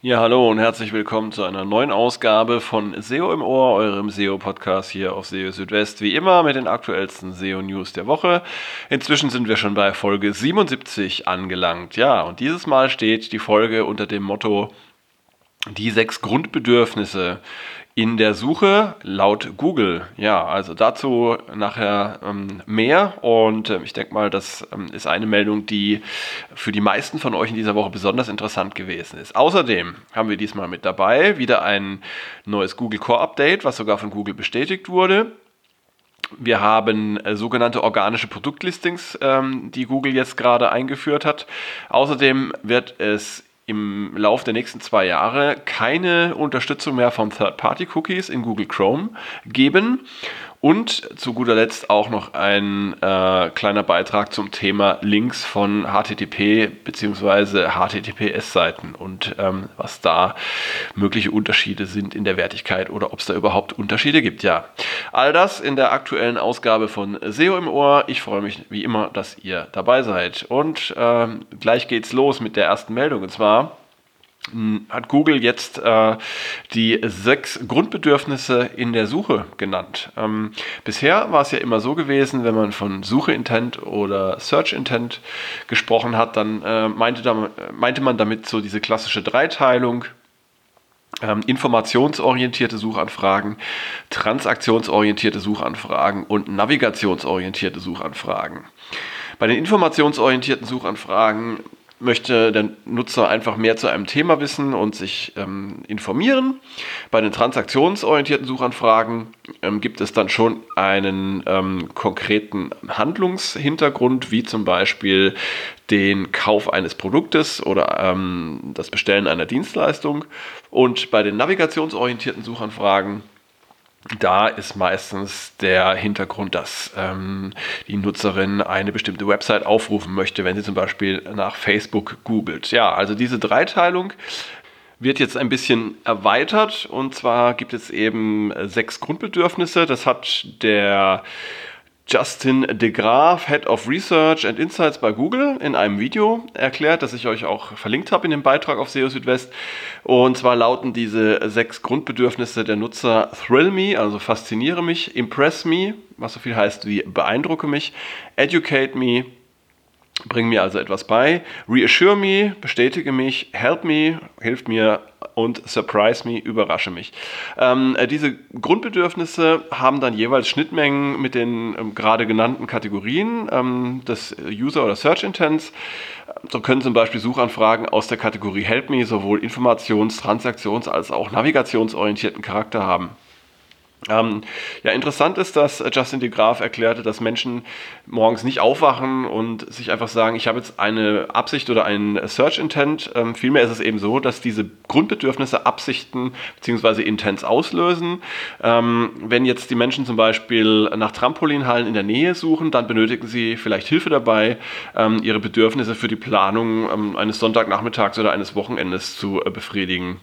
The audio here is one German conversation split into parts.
Ja, hallo und herzlich willkommen zu einer neuen Ausgabe von SEO im Ohr, eurem SEO-Podcast hier auf SEO Südwest. Wie immer mit den aktuellsten SEO-News der Woche. Inzwischen sind wir schon bei Folge 77 angelangt. Ja, und dieses Mal steht die Folge unter dem Motto die sechs Grundbedürfnisse in der Suche laut Google. Ja, also dazu nachher ähm, mehr. Und äh, ich denke mal, das ähm, ist eine Meldung, die für die meisten von euch in dieser Woche besonders interessant gewesen ist. Außerdem haben wir diesmal mit dabei wieder ein neues Google Core Update, was sogar von Google bestätigt wurde. Wir haben äh, sogenannte organische Produktlistings, ähm, die Google jetzt gerade eingeführt hat. Außerdem wird es im Laufe der nächsten zwei Jahre keine Unterstützung mehr von Third-Party-Cookies in Google Chrome geben. Und zu guter Letzt auch noch ein äh, kleiner Beitrag zum Thema Links von HTTP bzw. HTTPS-Seiten und ähm, was da mögliche Unterschiede sind in der Wertigkeit oder ob es da überhaupt Unterschiede gibt. Ja, all das in der aktuellen Ausgabe von SEO im Ohr. Ich freue mich wie immer, dass ihr dabei seid. Und ähm, gleich geht's los mit der ersten Meldung. Und zwar hat Google jetzt äh, die sechs Grundbedürfnisse in der Suche genannt. Ähm, bisher war es ja immer so gewesen, wenn man von Suche-Intent oder Search-Intent gesprochen hat, dann äh, meinte, da, meinte man damit so diese klassische Dreiteilung. Ähm, informationsorientierte Suchanfragen, transaktionsorientierte Suchanfragen und navigationsorientierte Suchanfragen. Bei den informationsorientierten Suchanfragen möchte der Nutzer einfach mehr zu einem Thema wissen und sich ähm, informieren. Bei den transaktionsorientierten Suchanfragen ähm, gibt es dann schon einen ähm, konkreten Handlungshintergrund, wie zum Beispiel den Kauf eines Produktes oder ähm, das Bestellen einer Dienstleistung. Und bei den navigationsorientierten Suchanfragen da ist meistens der Hintergrund, dass ähm, die Nutzerin eine bestimmte Website aufrufen möchte, wenn sie zum Beispiel nach Facebook googelt. Ja, also diese Dreiteilung wird jetzt ein bisschen erweitert und zwar gibt es eben sechs Grundbedürfnisse. Das hat der Justin de Graaf, Head of Research and Insights bei Google, in einem Video erklärt, das ich euch auch verlinkt habe in dem Beitrag auf SEO Südwest. Und zwar lauten diese sechs Grundbedürfnisse der Nutzer Thrill Me, also fasziniere mich, Impress Me, was so viel heißt wie beeindrucke mich, Educate Me, bring mir also etwas bei, Reassure Me, bestätige mich, Help Me, hilft mir und Surprise Me, überrasche mich. Ähm, äh, diese Grundbedürfnisse haben dann jeweils Schnittmengen mit den ähm, gerade genannten Kategorien ähm, des User- oder Search Intents. So können zum Beispiel Suchanfragen aus der Kategorie Help Me sowohl informations-, transaktions- als auch navigationsorientierten Charakter haben. Ähm, ja, interessant ist, dass Justin de Graaf erklärte, dass Menschen morgens nicht aufwachen und sich einfach sagen, ich habe jetzt eine Absicht oder einen Search Intent. Ähm, vielmehr ist es eben so, dass diese Grundbedürfnisse Absichten bzw. Intents auslösen. Ähm, wenn jetzt die Menschen zum Beispiel nach Trampolinhallen in der Nähe suchen, dann benötigen sie vielleicht Hilfe dabei, ähm, ihre Bedürfnisse für die Planung ähm, eines Sonntagnachmittags oder eines Wochenendes zu äh, befriedigen.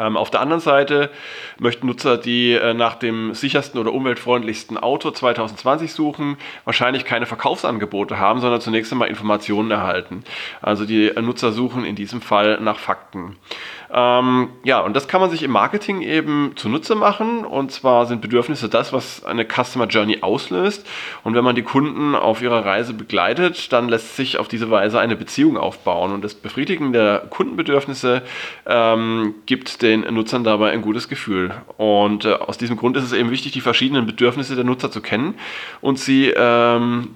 Ähm, auf der anderen Seite möchten Nutzer, die äh, nach dem sichersten oder umweltfreundlichsten Auto 2020 suchen, wahrscheinlich keine Verkaufsangebote haben, sondern zunächst einmal Informationen erhalten. Also die Nutzer suchen in diesem Fall nach Fakten. Ähm, ja, und das kann man sich im Marketing eben zunutze machen. Und zwar sind Bedürfnisse das, was eine Customer Journey auslöst. Und wenn man die Kunden auf ihrer Reise begleitet, dann lässt sich auf diese Weise eine Beziehung aufbauen. Und das Befriedigen der Kundenbedürfnisse ähm, gibt den Nutzern dabei ein gutes Gefühl. Und äh, aus diesem Grund ist es eben wichtig, die verschiedenen Bedürfnisse der Nutzer zu kennen und sie ähm,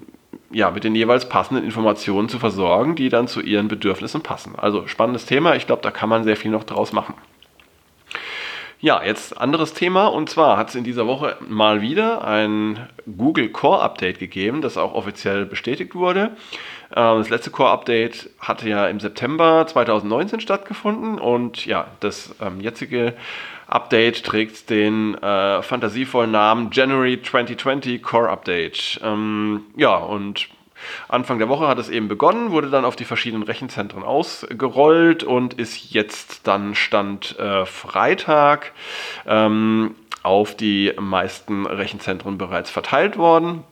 ja, mit den jeweils passenden Informationen zu versorgen, die dann zu ihren Bedürfnissen passen. Also spannendes Thema, ich glaube, da kann man sehr viel noch draus machen. Ja, jetzt anderes Thema und zwar hat es in dieser Woche mal wieder ein Google Core Update gegeben, das auch offiziell bestätigt wurde. Ähm, das letzte Core Update hatte ja im September 2019 stattgefunden und ja, das ähm, jetzige Update trägt den äh, fantasievollen Namen January 2020 Core Update. Ähm, ja, und Anfang der Woche hat es eben begonnen, wurde dann auf die verschiedenen Rechenzentren ausgerollt und ist jetzt dann Stand äh, Freitag ähm, auf die meisten Rechenzentren bereits verteilt worden.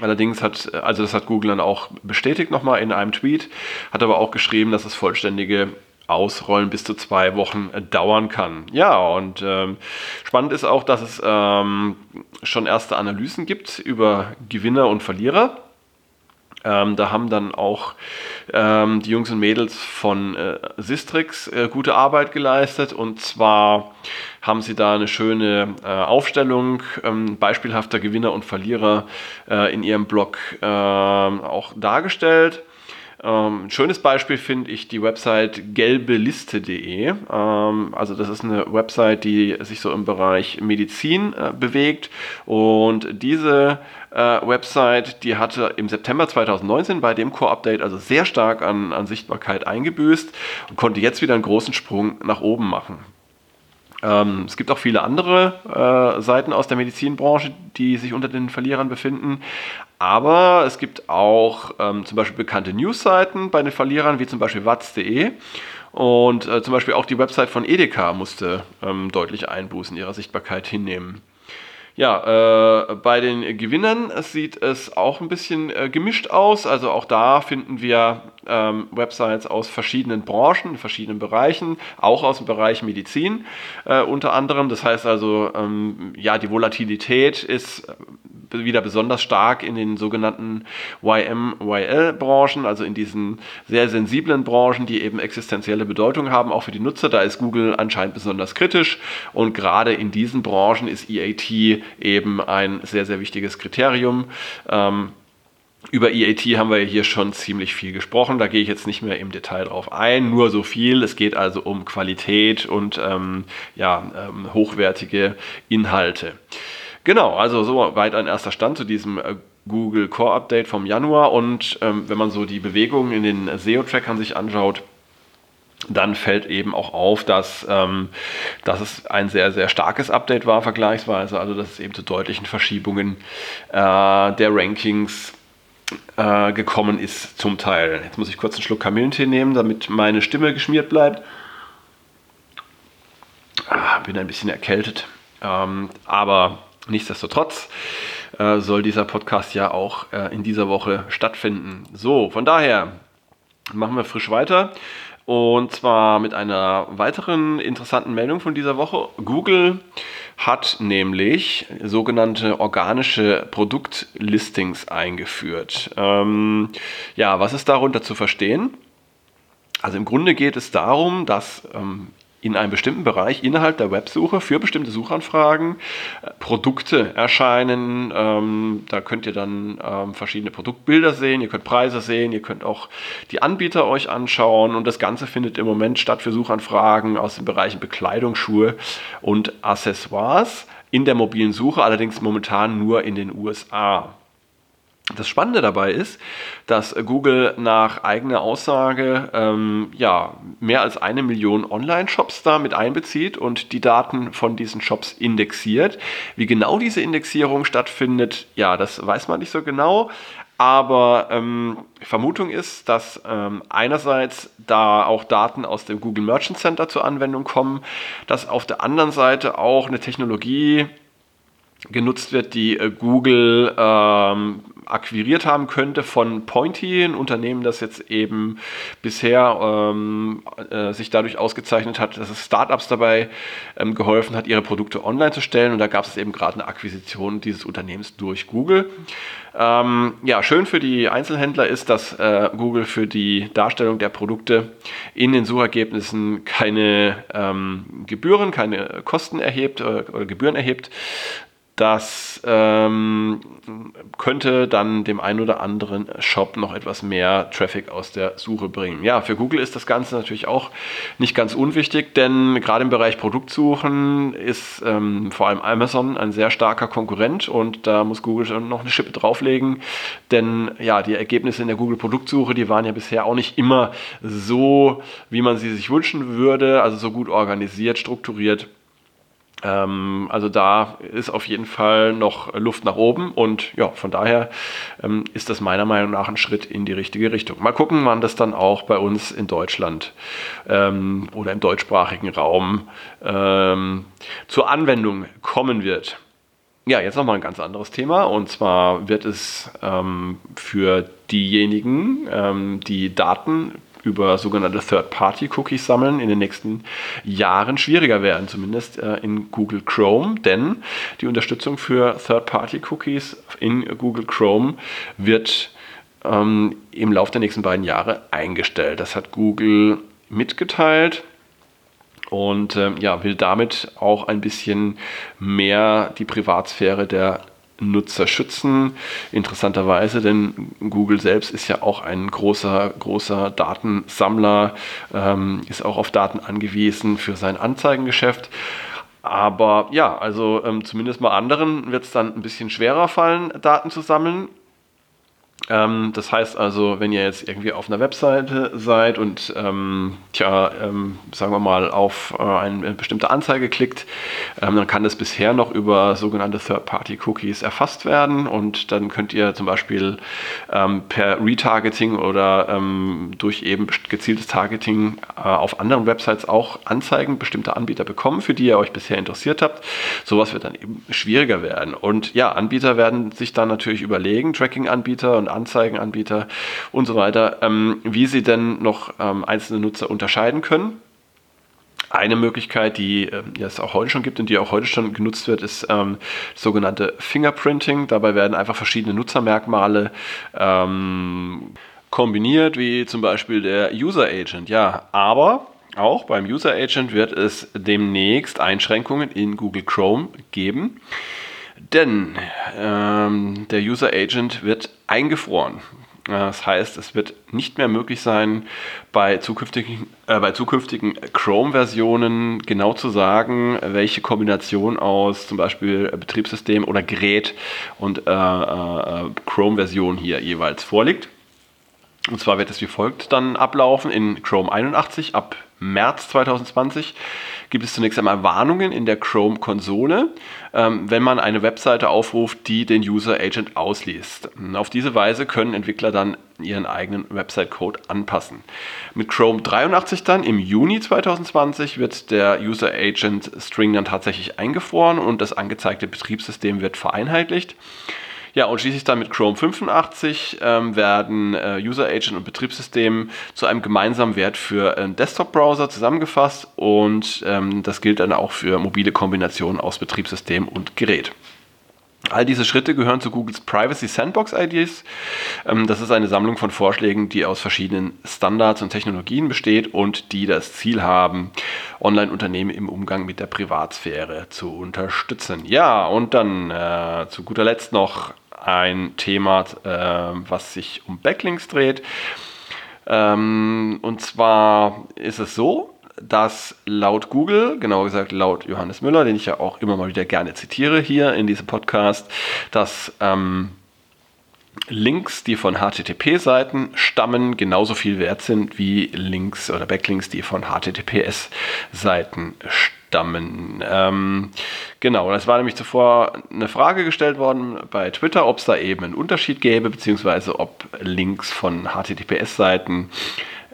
Allerdings hat, also das hat Google dann auch bestätigt nochmal in einem Tweet, hat aber auch geschrieben, dass das vollständige Ausrollen bis zu zwei Wochen dauern kann. Ja, und ähm, spannend ist auch, dass es ähm, schon erste Analysen gibt über Gewinner und Verlierer. Ähm, da haben dann auch ähm, die Jungs und Mädels von äh, Sistrix äh, gute Arbeit geleistet. Und zwar haben sie da eine schöne äh, Aufstellung ähm, beispielhafter Gewinner und Verlierer äh, in ihrem Blog ähm, auch dargestellt. Ähm, ein schönes Beispiel finde ich die Website gelbeliste.de. Ähm, also das ist eine Website, die sich so im Bereich Medizin äh, bewegt. Und diese Website, die hatte im September 2019 bei dem Core-Update also sehr stark an, an Sichtbarkeit eingebüßt und konnte jetzt wieder einen großen Sprung nach oben machen. Ähm, es gibt auch viele andere äh, Seiten aus der Medizinbranche, die sich unter den Verlierern befinden. Aber es gibt auch ähm, zum Beispiel bekannte Newsseiten bei den Verlierern, wie zum Beispiel watz.de. Und äh, zum Beispiel auch die Website von Edeka musste ähm, deutlich Einbußen ihrer Sichtbarkeit hinnehmen. Ja, äh, bei den Gewinnern sieht es auch ein bisschen äh, gemischt aus. Also auch da finden wir ähm, Websites aus verschiedenen Branchen, verschiedenen Bereichen, auch aus dem Bereich Medizin äh, unter anderem. Das heißt also, ähm, ja, die Volatilität ist wieder besonders stark in den sogenannten YM, YL-Branchen, also in diesen sehr sensiblen Branchen, die eben existenzielle Bedeutung haben, auch für die Nutzer. Da ist Google anscheinend besonders kritisch und gerade in diesen Branchen ist EAT eben ein sehr, sehr wichtiges Kriterium. Ähm, über EAT haben wir hier schon ziemlich viel gesprochen. Da gehe ich jetzt nicht mehr im Detail drauf ein. Nur so viel. Es geht also um Qualität und ähm, ja, ähm, hochwertige Inhalte. Genau, also so weit ein erster Stand zu diesem äh, Google Core Update vom Januar. Und ähm, wenn man so die Bewegungen in den SEO-Trackern sich anschaut, dann fällt eben auch auf, dass, ähm, dass es ein sehr, sehr starkes Update war vergleichsweise, also dass es eben zu deutlichen Verschiebungen äh, der Rankings äh, gekommen ist zum Teil. Jetzt muss ich kurz einen Schluck Kamillentee nehmen, damit meine Stimme geschmiert bleibt. Ah, bin ein bisschen erkältet, ähm, aber Nichtsdestotrotz äh, soll dieser Podcast ja auch äh, in dieser Woche stattfinden. So, von daher machen wir frisch weiter. Und zwar mit einer weiteren interessanten Meldung von dieser Woche. Google hat nämlich sogenannte organische Produktlistings eingeführt. Ähm, ja, was ist darunter zu verstehen? Also im Grunde geht es darum, dass ähm, in einem bestimmten Bereich innerhalb der Websuche für bestimmte Suchanfragen äh, Produkte erscheinen. Ähm, da könnt ihr dann ähm, verschiedene Produktbilder sehen, ihr könnt Preise sehen, ihr könnt auch die Anbieter euch anschauen und das Ganze findet im Moment statt für Suchanfragen aus den Bereichen Bekleidung, Schuhe und Accessoires in der mobilen Suche, allerdings momentan nur in den USA. Das Spannende dabei ist, dass Google nach eigener Aussage ähm, ja, mehr als eine Million Online-Shops da mit einbezieht und die Daten von diesen Shops indexiert. Wie genau diese Indexierung stattfindet, ja, das weiß man nicht so genau. Aber ähm, Vermutung ist, dass ähm, einerseits da auch Daten aus dem Google Merchant Center zur Anwendung kommen, dass auf der anderen Seite auch eine Technologie genutzt wird, die äh, Google ähm, akquiriert haben könnte von Pointy, ein Unternehmen, das jetzt eben bisher ähm, äh, sich dadurch ausgezeichnet hat, dass es Startups dabei ähm, geholfen hat, ihre Produkte online zu stellen. Und da gab es eben gerade eine Akquisition dieses Unternehmens durch Google. Ähm, ja, schön für die Einzelhändler ist, dass äh, Google für die Darstellung der Produkte in den Suchergebnissen keine ähm, Gebühren, keine Kosten erhebt äh, oder Gebühren erhebt. Das ähm, könnte dann dem einen oder anderen Shop noch etwas mehr Traffic aus der Suche bringen. Ja, für Google ist das Ganze natürlich auch nicht ganz unwichtig, denn gerade im Bereich Produktsuchen ist ähm, vor allem Amazon ein sehr starker Konkurrent und da muss Google noch eine Schippe drauflegen, denn ja, die Ergebnisse in der Google Produktsuche, die waren ja bisher auch nicht immer so, wie man sie sich wünschen würde, also so gut organisiert, strukturiert also da ist auf jeden Fall noch Luft nach oben und ja, von daher ähm, ist das meiner Meinung nach ein Schritt in die richtige Richtung. Mal gucken, wann das dann auch bei uns in Deutschland ähm, oder im deutschsprachigen Raum ähm, zur Anwendung kommen wird. Ja, jetzt nochmal ein ganz anderes Thema und zwar wird es ähm, für diejenigen, ähm, die Daten über sogenannte Third-Party-Cookies sammeln in den nächsten Jahren schwieriger werden, zumindest äh, in Google Chrome, denn die Unterstützung für Third-Party-Cookies in Google Chrome wird ähm, im Laufe der nächsten beiden Jahre eingestellt. Das hat Google mitgeteilt und ähm, ja, will damit auch ein bisschen mehr die Privatsphäre der Nutzer schützen. Interessanterweise, denn Google selbst ist ja auch ein großer, großer Datensammler, ähm, ist auch auf Daten angewiesen für sein Anzeigengeschäft. Aber ja, also ähm, zumindest mal anderen wird es dann ein bisschen schwerer fallen, Daten zu sammeln. Ähm, das heißt also, wenn ihr jetzt irgendwie auf einer Webseite seid und ähm, tja, ähm, sagen wir mal auf äh, eine bestimmte Anzeige klickt, ähm, dann kann das bisher noch über sogenannte Third-Party-Cookies erfasst werden und dann könnt ihr zum Beispiel ähm, per Retargeting oder ähm, durch eben gezieltes Targeting äh, auf anderen Websites auch Anzeigen bestimmter Anbieter bekommen, für die ihr euch bisher interessiert habt. Sowas wird dann eben schwieriger werden. Und ja, Anbieter werden sich dann natürlich überlegen, Tracking-Anbieter und Anzeigenanbieter und so weiter, ähm, wie sie denn noch ähm, einzelne Nutzer unterscheiden können. Eine Möglichkeit, die äh, es auch heute schon gibt und die auch heute schon genutzt wird, ist ähm, das sogenannte Fingerprinting. Dabei werden einfach verschiedene Nutzermerkmale ähm, kombiniert, wie zum Beispiel der User Agent. Ja, aber auch beim User Agent wird es demnächst Einschränkungen in Google Chrome geben. Denn ähm, der User Agent wird eingefroren. Das heißt, es wird nicht mehr möglich sein, bei zukünftigen, äh, zukünftigen Chrome-Versionen genau zu sagen, welche Kombination aus zum Beispiel Betriebssystem oder Gerät und äh, äh, Chrome-Version hier jeweils vorliegt. Und zwar wird es wie folgt dann ablaufen in Chrome 81 ab März 2020 gibt es zunächst einmal Warnungen in der Chrome-Konsole, ähm, wenn man eine Webseite aufruft, die den User Agent ausliest. Auf diese Weise können Entwickler dann ihren eigenen Website-Code anpassen. Mit Chrome 83 dann im Juni 2020 wird der User Agent String dann tatsächlich eingefroren und das angezeigte Betriebssystem wird vereinheitlicht. Ja, und schließlich dann mit Chrome 85 ähm, werden äh, User Agent und Betriebssystem zu einem gemeinsamen Wert für äh, Desktop-Browser zusammengefasst und ähm, das gilt dann auch für mobile Kombinationen aus Betriebssystem und Gerät. All diese Schritte gehören zu Googles Privacy Sandbox IDs. Ähm, das ist eine Sammlung von Vorschlägen, die aus verschiedenen Standards und Technologien besteht und die das Ziel haben, Online-Unternehmen im Umgang mit der Privatsphäre zu unterstützen. Ja, und dann äh, zu guter Letzt noch ein Thema, äh, was sich um Backlinks dreht. Ähm, und zwar ist es so, dass laut Google, genauer gesagt laut Johannes Müller, den ich ja auch immer mal wieder gerne zitiere hier in diesem Podcast, dass ähm, Links, die von HTTP-Seiten stammen, genauso viel wert sind wie Links oder Backlinks, die von HTTPS-Seiten stammen. Ähm, genau, das war nämlich zuvor eine Frage gestellt worden bei Twitter, ob es da eben einen Unterschied gäbe, beziehungsweise ob Links von HTTPS-Seiten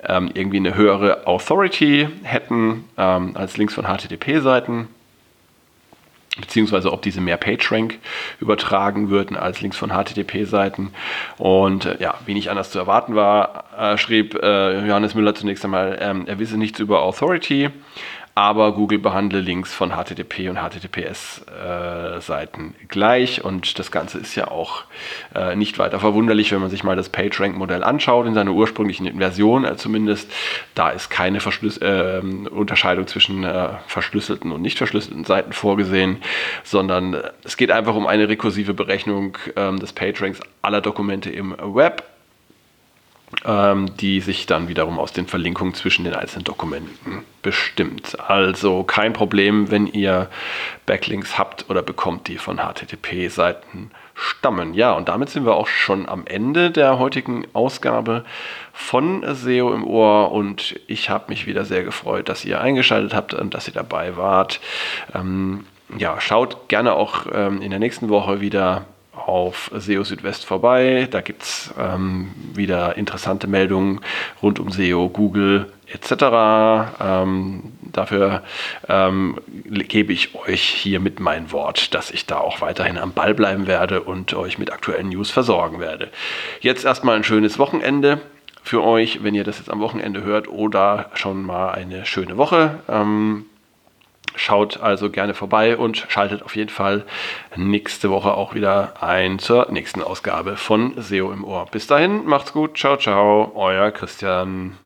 ähm, irgendwie eine höhere Authority hätten ähm, als Links von HTTP-Seiten beziehungsweise ob diese mehr PageRank übertragen würden als Links von HTTP-Seiten. Und äh, ja, wie nicht anders zu erwarten war, äh, schrieb äh, Johannes Müller zunächst einmal, ähm, er wisse nichts über Authority, aber Google behandle Links von HTTP und HTTPS-Seiten äh, gleich und das Ganze ist ja auch äh, nicht weiter verwunderlich, wenn man sich mal das PageRank-Modell anschaut, in seiner ursprünglichen Version äh, zumindest. Da ist keine Verschlüs äh, Unterscheidung zwischen äh, verschlüsselten und nicht verschlüsselten Seiten vorgesehen, sondern äh, es geht einfach um eine rekursive Berechnung ähm, des PageRanks aller Dokumente im Web ähm, die sich dann wiederum aus den Verlinkungen zwischen den einzelnen Dokumenten bestimmt. Also kein Problem, wenn ihr Backlinks habt oder bekommt, die von HTTP-Seiten stammen. Ja, und damit sind wir auch schon am Ende der heutigen Ausgabe von SEO im Ohr und ich habe mich wieder sehr gefreut, dass ihr eingeschaltet habt und dass ihr dabei wart. Ähm, ja, schaut gerne auch ähm, in der nächsten Woche wieder auf SEO Südwest vorbei. Da gibt es ähm, wieder interessante Meldungen rund um SEO, Google etc. Ähm, dafür ähm, gebe ich euch hier mit mein Wort, dass ich da auch weiterhin am Ball bleiben werde und euch mit aktuellen News versorgen werde. Jetzt erstmal ein schönes Wochenende. für euch, wenn ihr das jetzt am Wochenende hört oder schon mal eine schöne Woche. Ähm, Schaut also gerne vorbei und schaltet auf jeden Fall nächste Woche auch wieder ein zur nächsten Ausgabe von SEO im Ohr. Bis dahin, macht's gut, ciao, ciao, euer Christian.